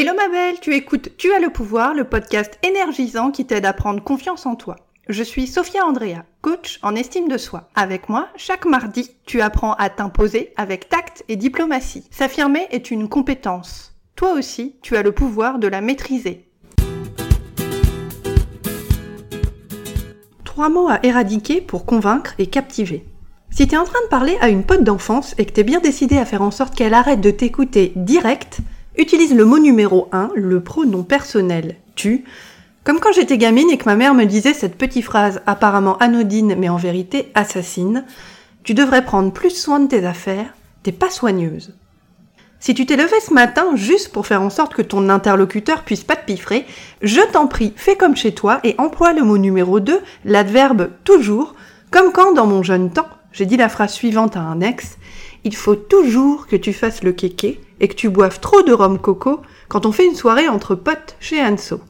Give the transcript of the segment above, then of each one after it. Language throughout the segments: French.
Hello ma belle, tu écoutes Tu as le pouvoir, le podcast énergisant qui t'aide à prendre confiance en toi. Je suis Sophia Andrea, coach en estime de soi. Avec moi, chaque mardi, tu apprends à t'imposer avec tact et diplomatie. S'affirmer est une compétence. Toi aussi, tu as le pouvoir de la maîtriser. Trois mots à éradiquer pour convaincre et captiver. Si tu es en train de parler à une pote d'enfance et que tu es bien décidé à faire en sorte qu'elle arrête de t'écouter direct, utilise le mot numéro 1, le pronom personnel tu, comme quand j'étais gamine et que ma mère me disait cette petite phrase apparemment anodine mais en vérité assassine, tu devrais prendre plus soin de tes affaires, t'es pas soigneuse. Si tu t'es levé ce matin juste pour faire en sorte que ton interlocuteur puisse pas te piffrer, je t'en prie, fais comme chez toi et emploie le mot numéro 2, l'adverbe toujours, comme quand dans mon jeune temps, j'ai dit la phrase suivante à un ex, il faut toujours que tu fasses le kéké et que tu boives trop de rhum coco quand on fait une soirée entre potes chez Anso.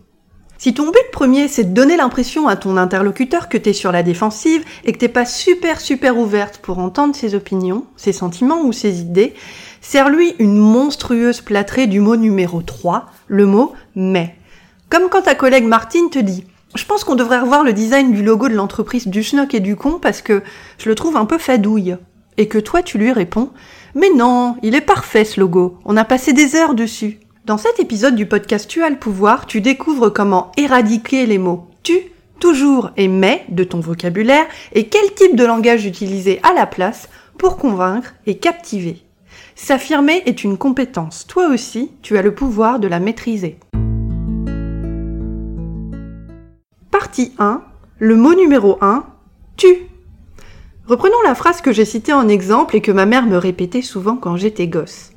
Si ton but premier c'est de donner l'impression à ton interlocuteur que t'es sur la défensive et que t'es pas super super ouverte pour entendre ses opinions, ses sentiments ou ses idées, serre-lui une monstrueuse plâtrée du mot numéro 3, le mot mais. Comme quand ta collègue Martine te dit je pense qu'on devrait revoir le design du logo de l'entreprise du et du con parce que je le trouve un peu fadouille. Et que toi tu lui réponds Mais non, il est parfait ce logo, on a passé des heures dessus. Dans cet épisode du podcast Tu as le pouvoir, tu découvres comment éradiquer les mots tu, toujours et mais de ton vocabulaire et quel type de langage utiliser à la place pour convaincre et captiver. S'affirmer est une compétence. Toi aussi, tu as le pouvoir de la maîtriser. Partie 1. Le mot numéro 1. Tu. Reprenons la phrase que j'ai citée en exemple et que ma mère me répétait souvent quand j'étais gosse.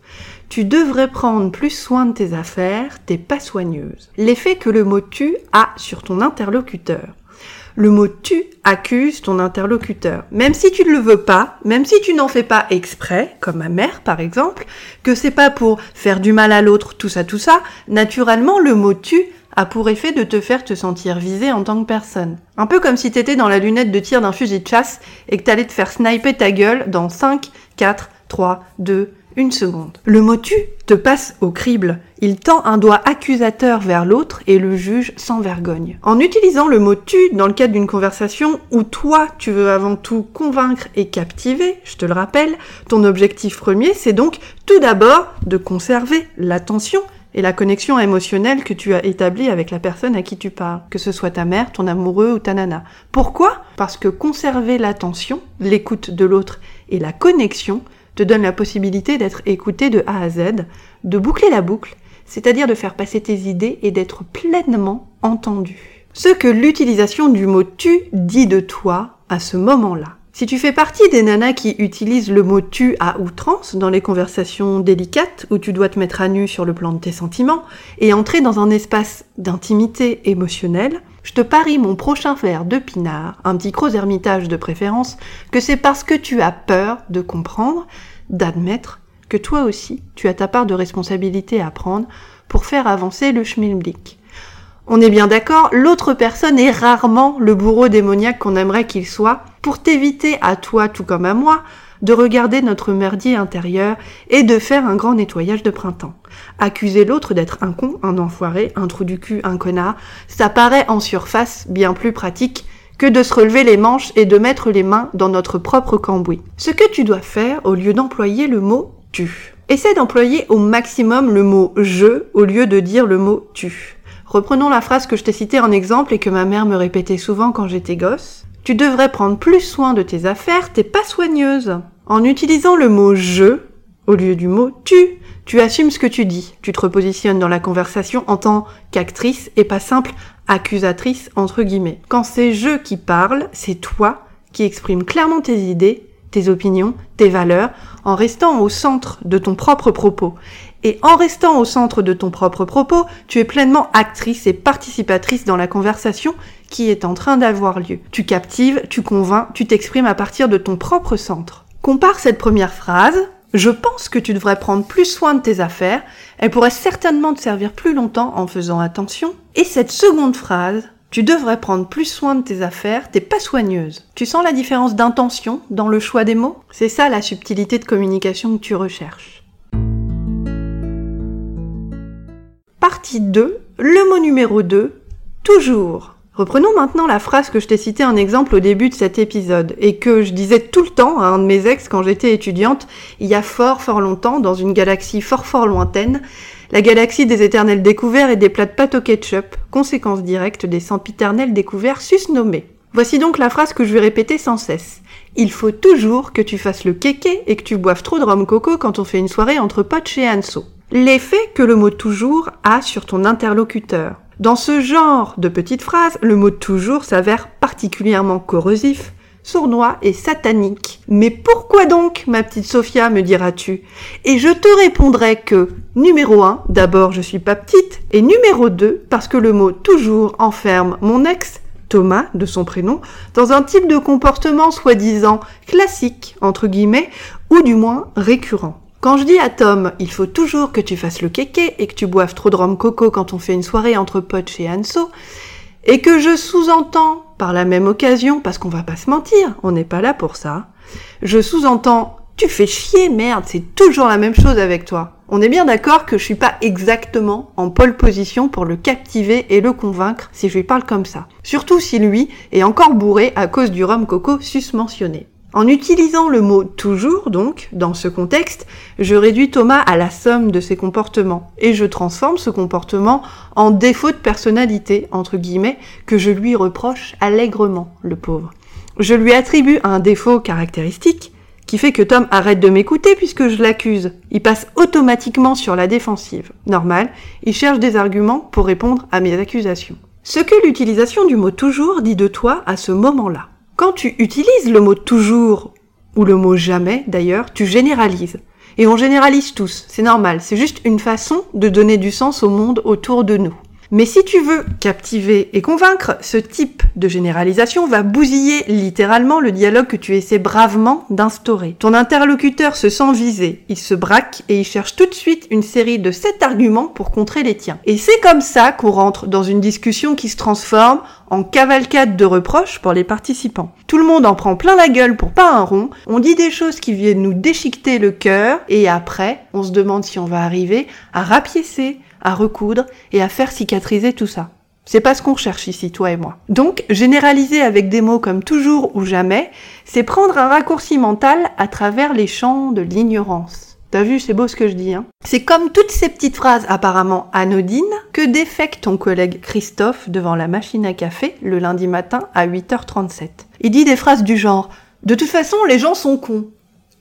Tu devrais prendre plus soin de tes affaires, t'es pas soigneuse. L'effet que le mot tu a sur ton interlocuteur. Le mot tu accuse ton interlocuteur. Même si tu ne le veux pas, même si tu n'en fais pas exprès, comme ma mère par exemple, que c'est pas pour faire du mal à l'autre, tout ça, tout ça, naturellement le mot tu a pour effet de te faire te sentir visé en tant que personne. Un peu comme si t'étais dans la lunette de tir d'un fusil de chasse et que t'allais te faire sniper ta gueule dans 5, 4, 3, 2, une seconde. Le mot tu te passe au crible. Il tend un doigt accusateur vers l'autre et le juge sans vergogne. En utilisant le mot tu dans le cadre d'une conversation où toi tu veux avant tout convaincre et captiver, je te le rappelle, ton objectif premier c'est donc tout d'abord de conserver l'attention et la connexion émotionnelle que tu as établie avec la personne à qui tu parles, que ce soit ta mère, ton amoureux ou ta nana. Pourquoi? Parce que conserver l'attention, l'écoute de l'autre et la connexion te donne la possibilité d'être écouté de A à Z, de boucler la boucle, c'est-à-dire de faire passer tes idées et d'être pleinement entendu. Ce que l'utilisation du mot tu dit de toi à ce moment-là. Si tu fais partie des nanas qui utilisent le mot tu à outrance dans les conversations délicates où tu dois te mettre à nu sur le plan de tes sentiments et entrer dans un espace d'intimité émotionnelle, je te parie mon prochain verre de pinard, un petit gros ermitage de préférence, que c'est parce que tu as peur de comprendre, d'admettre que toi aussi tu as ta part de responsabilité à prendre pour faire avancer le schmilblick. On est bien d'accord, l'autre personne est rarement le bourreau démoniaque qu'on aimerait qu'il soit, pour t'éviter à toi tout comme à moi de regarder notre merdier intérieur et de faire un grand nettoyage de printemps. Accuser l'autre d'être un con, un enfoiré, un trou du cul, un connard, ça paraît en surface bien plus pratique que de se relever les manches et de mettre les mains dans notre propre cambouis. Ce que tu dois faire au lieu d'employer le mot tu. Essaie d'employer au maximum le mot je au lieu de dire le mot tu. Reprenons la phrase que je t'ai citée en exemple et que ma mère me répétait souvent quand j'étais gosse. Tu devrais prendre plus soin de tes affaires, t'es pas soigneuse. En utilisant le mot je au lieu du mot tu, tu assumes ce que tu dis. Tu te repositionnes dans la conversation en tant qu'actrice et pas simple accusatrice entre guillemets. Quand c'est je qui parle, c'est toi qui exprime clairement tes idées, tes opinions, tes valeurs, en restant au centre de ton propre propos. Et en restant au centre de ton propre propos, tu es pleinement actrice et participatrice dans la conversation qui est en train d'avoir lieu. Tu captives, tu convaincs, tu t'exprimes à partir de ton propre centre. Compare cette première phrase. Je pense que tu devrais prendre plus soin de tes affaires. Elle pourrait certainement te servir plus longtemps en faisant attention. Et cette seconde phrase, tu devrais prendre plus soin de tes affaires, t'es pas soigneuse. Tu sens la différence d'intention dans le choix des mots? C'est ça la subtilité de communication que tu recherches. Partie 2, le mot numéro 2, toujours. Reprenons maintenant la phrase que je t'ai citée en exemple au début de cet épisode et que je disais tout le temps à un de mes ex quand j'étais étudiante, il y a fort fort longtemps, dans une galaxie fort fort lointaine, la galaxie des éternels découverts et des plats de pâte au ketchup, conséquence directe des sempiternels découverts susnommés. Voici donc la phrase que je vais répéter sans cesse. Il faut toujours que tu fasses le kéké et que tu boives trop de rhum coco quand on fait une soirée entre potes chez Anso. L'effet que le mot toujours a sur ton interlocuteur. Dans ce genre de petites phrases, le mot toujours s'avère particulièrement corrosif, sournois et satanique. Mais pourquoi donc, ma petite Sophia, me diras-tu? Et je te répondrai que, numéro 1, d'abord je suis pas petite, et numéro 2, parce que le mot toujours enferme mon ex, Thomas, de son prénom, dans un type de comportement soi-disant classique, entre guillemets, ou du moins récurrent. Quand je dis à Tom, il faut toujours que tu fasses le kéké et que tu boives trop de rhum coco quand on fait une soirée entre potes chez Anso, et que je sous-entends par la même occasion, parce qu'on va pas se mentir, on n'est pas là pour ça, je sous-entends tu fais chier, merde, c'est toujours la même chose avec toi. On est bien d'accord que je suis pas exactement en pole position pour le captiver et le convaincre si je lui parle comme ça. Surtout si lui est encore bourré à cause du rhum coco susmentionné. En utilisant le mot toujours, donc, dans ce contexte, je réduis Thomas à la somme de ses comportements et je transforme ce comportement en défaut de personnalité, entre guillemets, que je lui reproche allègrement, le pauvre. Je lui attribue un défaut caractéristique qui fait que Tom arrête de m'écouter puisque je l'accuse. Il passe automatiquement sur la défensive. Normal, il cherche des arguments pour répondre à mes accusations. Ce que l'utilisation du mot toujours dit de toi à ce moment-là. Quand tu utilises le mot toujours, ou le mot jamais d'ailleurs, tu généralises. Et on généralise tous, c'est normal, c'est juste une façon de donner du sens au monde autour de nous. Mais si tu veux captiver et convaincre, ce type de généralisation va bousiller littéralement le dialogue que tu essaies bravement d'instaurer. Ton interlocuteur se sent visé, il se braque et il cherche tout de suite une série de sept arguments pour contrer les tiens. Et c'est comme ça qu'on rentre dans une discussion qui se transforme en cavalcade de reproches pour les participants. Tout le monde en prend plein la gueule pour pas un rond, on dit des choses qui viennent nous déchiqueter le cœur, et après, on se demande si on va arriver à rapiécer, à recoudre et à faire cicatriser tout ça. C'est pas ce qu'on cherche ici, toi et moi. Donc, généraliser avec des mots comme toujours ou jamais, c'est prendre un raccourci mental à travers les champs de l'ignorance. T'as vu, c'est beau ce que je dis, hein C'est comme toutes ces petites phrases apparemment anodines que défecte ton collègue Christophe devant la machine à café le lundi matin à 8h37. Il dit des phrases du genre « De toute façon, les gens sont cons ».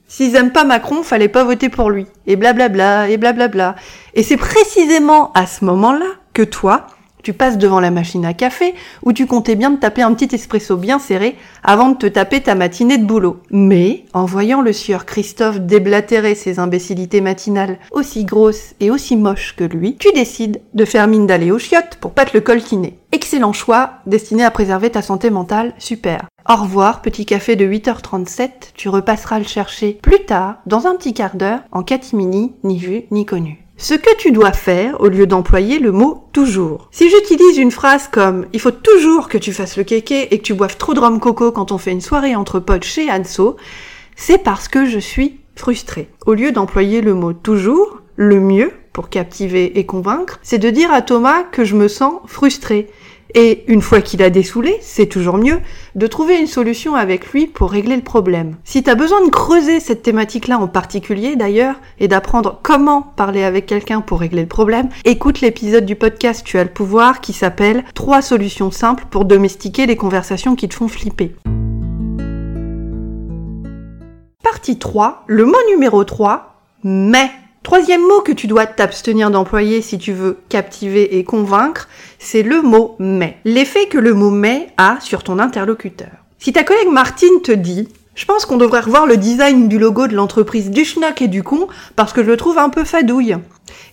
S'ils aiment pas Macron, fallait pas voter pour lui. Et blablabla, et blablabla. Et c'est précisément à ce moment-là que toi, tu passes devant la machine à café où tu comptais bien te taper un petit espresso bien serré avant de te taper ta matinée de boulot. Mais, en voyant le sieur Christophe déblatérer ses imbécilités matinales aussi grosses et aussi moches que lui, tu décides de faire mine d'aller aux chiottes pour pas te le coltiner. Excellent choix, destiné à préserver ta santé mentale, super. Au revoir, petit café de 8h37, tu repasseras le chercher plus tard, dans un petit quart d'heure, en catimini, ni vu, ni connu. Ce que tu dois faire au lieu d'employer le mot toujours. Si j'utilise une phrase comme il faut toujours que tu fasses le kéké et que tu boives trop de rhum coco quand on fait une soirée entre potes chez Anso, c'est parce que je suis frustrée. Au lieu d'employer le mot toujours, le mieux pour captiver et convaincre, c'est de dire à Thomas que je me sens frustrée et une fois qu'il a dessoulé, c'est toujours mieux, de trouver une solution avec lui pour régler le problème. Si tu as besoin de creuser cette thématique-là en particulier d'ailleurs, et d'apprendre comment parler avec quelqu'un pour régler le problème, écoute l'épisode du podcast Tu as le pouvoir qui s'appelle Trois solutions simples pour domestiquer les conversations qui te font flipper. Partie 3, le mot numéro 3, mais. Troisième mot que tu dois t'abstenir d'employer si tu veux captiver et convaincre, c'est le mot mais. L'effet que le mot mais a sur ton interlocuteur. Si ta collègue Martine te dit je pense qu'on devrait revoir le design du logo de l'entreprise du et du con parce que je le trouve un peu fadouille.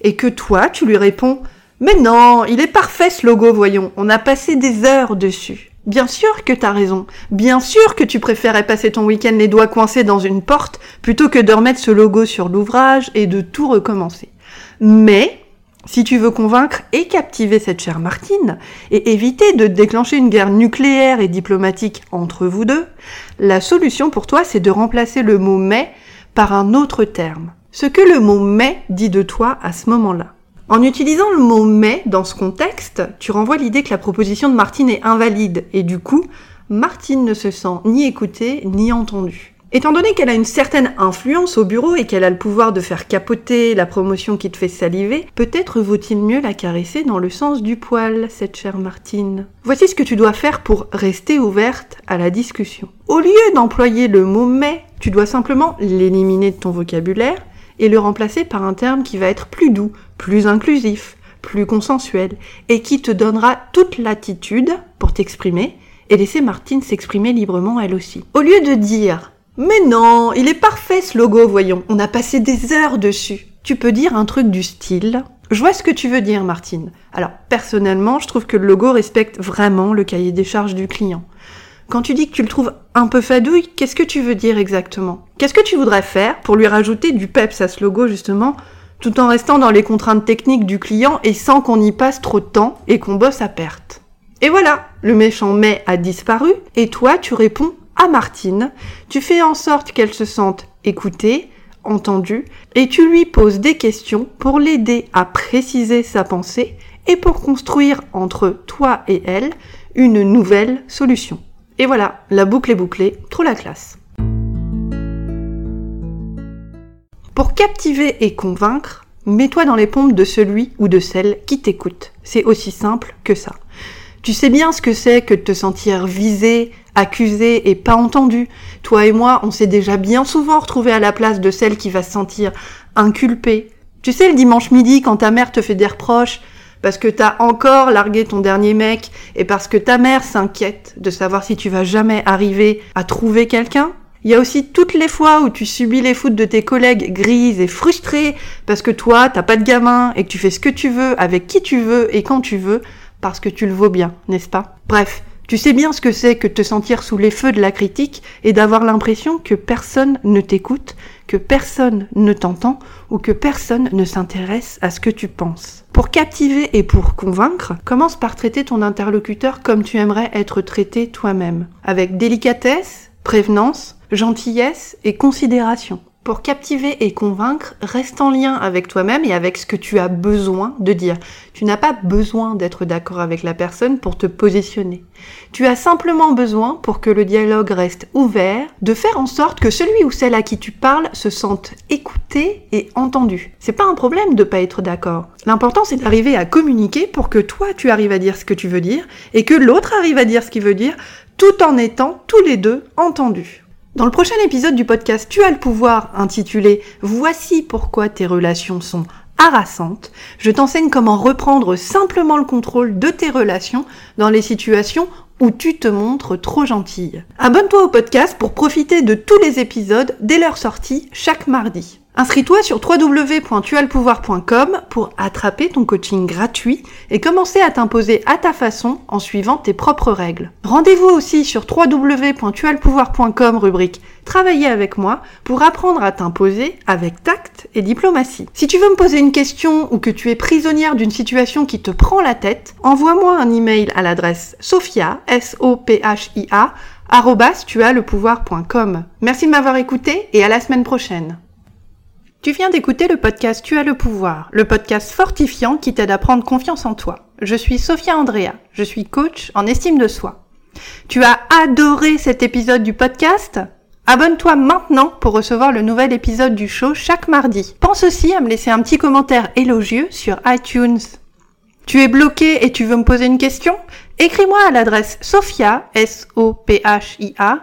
Et que toi, tu lui réponds Mais non, il est parfait ce logo, voyons, on a passé des heures dessus. Bien sûr que t'as raison. Bien sûr que tu préférais passer ton week-end les doigts coincés dans une porte plutôt que de remettre ce logo sur l'ouvrage et de tout recommencer. Mais, si tu veux convaincre et captiver cette chère Martine et éviter de déclencher une guerre nucléaire et diplomatique entre vous deux, la solution pour toi c'est de remplacer le mot mais par un autre terme. Ce que le mot mais dit de toi à ce moment-là. En utilisant le mot mais dans ce contexte, tu renvoies l'idée que la proposition de Martine est invalide et du coup, Martine ne se sent ni écoutée ni entendue. Étant donné qu'elle a une certaine influence au bureau et qu'elle a le pouvoir de faire capoter la promotion qui te fait saliver, peut-être vaut-il mieux la caresser dans le sens du poil, cette chère Martine. Voici ce que tu dois faire pour rester ouverte à la discussion. Au lieu d'employer le mot mais, tu dois simplement l'éliminer de ton vocabulaire et le remplacer par un terme qui va être plus doux, plus inclusif, plus consensuel et qui te donnera toute l'attitude pour t'exprimer et laisser Martine s'exprimer librement elle aussi. Au lieu de dire mais non, il est parfait ce logo, voyons. On a passé des heures dessus. Tu peux dire un truc du style. Je vois ce que tu veux dire, Martine. Alors, personnellement, je trouve que le logo respecte vraiment le cahier des charges du client. Quand tu dis que tu le trouves un peu fadouille, qu'est-ce que tu veux dire exactement? Qu'est-ce que tu voudrais faire pour lui rajouter du peps à ce logo, justement, tout en restant dans les contraintes techniques du client et sans qu'on y passe trop de temps et qu'on bosse à perte? Et voilà, le méchant mais a disparu, et toi, tu réponds à Martine, tu fais en sorte qu'elle se sente écoutée, entendue, et tu lui poses des questions pour l'aider à préciser sa pensée et pour construire entre toi et elle une nouvelle solution. Et voilà, la boucle est bouclée, trop la classe. Pour captiver et convaincre, mets-toi dans les pompes de celui ou de celle qui t'écoute. C'est aussi simple que ça. Tu sais bien ce que c'est que de te sentir visé, accusé et pas entendu. Toi et moi, on s'est déjà bien souvent retrouvés à la place de celle qui va se sentir inculpée. Tu sais, le dimanche midi, quand ta mère te fait des reproches, parce que t'as encore largué ton dernier mec, et parce que ta mère s'inquiète de savoir si tu vas jamais arriver à trouver quelqu'un. Il y a aussi toutes les fois où tu subis les foutes de tes collègues grises et frustrés parce que toi, t'as pas de gamin et que tu fais ce que tu veux, avec qui tu veux et quand tu veux, parce que tu le vaux bien, n'est-ce pas? Bref, tu sais bien ce que c'est que te sentir sous les feux de la critique et d'avoir l'impression que personne ne t'écoute, que personne ne t'entend ou que personne ne s'intéresse à ce que tu penses. Pour captiver et pour convaincre, commence par traiter ton interlocuteur comme tu aimerais être traité toi-même, avec délicatesse, prévenance, gentillesse et considération. Pour captiver et convaincre, reste en lien avec toi-même et avec ce que tu as besoin de dire. Tu n'as pas besoin d'être d'accord avec la personne pour te positionner. Tu as simplement besoin, pour que le dialogue reste ouvert, de faire en sorte que celui ou celle à qui tu parles se sente écouté et entendu. C'est pas un problème de pas être d'accord. L'important c'est d'arriver à communiquer pour que toi tu arrives à dire ce que tu veux dire et que l'autre arrive à dire ce qu'il veut dire tout en étant tous les deux entendus. Dans le prochain épisode du podcast Tu as le pouvoir intitulé Voici pourquoi tes relations sont harassantes, je t'enseigne comment reprendre simplement le contrôle de tes relations dans les situations où tu te montres trop gentille. Abonne-toi au podcast pour profiter de tous les épisodes dès leur sortie chaque mardi. Inscris-toi sur www.tualpouvoir.com pour attraper ton coaching gratuit et commencer à t'imposer à ta façon en suivant tes propres règles. Rendez-vous aussi sur www.tualpouvoir.com rubrique Travailler avec moi pour apprendre à t'imposer avec tact et diplomatie. Si tu veux me poser une question ou que tu es prisonnière d'une situation qui te prend la tête, envoie-moi un email à l'adresse sophia, s o p h i a Merci de m'avoir écouté et à la semaine prochaine. Tu viens d'écouter le podcast Tu as le pouvoir, le podcast fortifiant qui t'aide à prendre confiance en toi. Je suis Sophia Andrea, je suis coach en estime de soi. Tu as adoré cet épisode du podcast? Abonne-toi maintenant pour recevoir le nouvel épisode du show chaque mardi. Pense aussi à me laisser un petit commentaire élogieux sur iTunes. Tu es bloqué et tu veux me poser une question? Écris-moi à l'adresse sophia, s o p h i a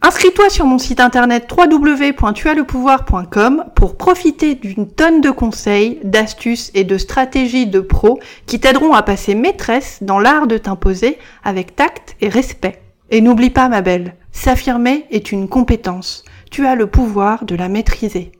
Inscris-toi sur mon site internet www.tuaslepouvoir.com pour profiter d'une tonne de conseils, d'astuces et de stratégies de pros qui t'aideront à passer maîtresse dans l'art de t'imposer avec tact et respect. Et n'oublie pas ma belle, s'affirmer est une compétence. Tu as le pouvoir de la maîtriser.